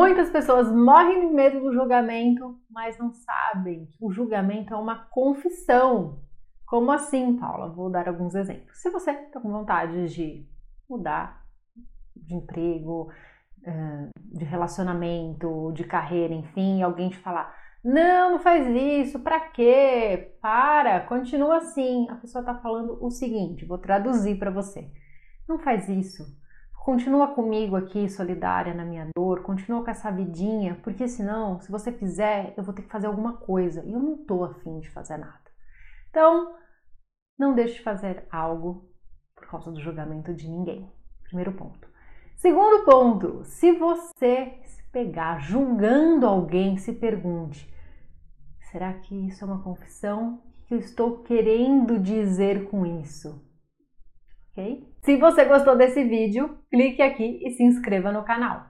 Muitas pessoas morrem de medo do julgamento, mas não sabem que o julgamento é uma confissão. Como assim, Paula? Vou dar alguns exemplos. Se você está com vontade de mudar de emprego, de relacionamento, de carreira, enfim, alguém te falar: não, não faz isso, pra quê? Para, continua assim. A pessoa está falando o seguinte: vou traduzir para você. Não faz isso. Continua comigo aqui, solidária na minha dor, continua com essa vidinha, porque senão, se você fizer, eu vou ter que fazer alguma coisa e eu não tô afim de fazer nada. Então, não deixe de fazer algo por causa do julgamento de ninguém. Primeiro ponto. Segundo ponto, se você se pegar julgando alguém, se pergunte: será que isso é uma confissão? O que eu estou querendo dizer com isso? Se você gostou desse vídeo, clique aqui e se inscreva no canal.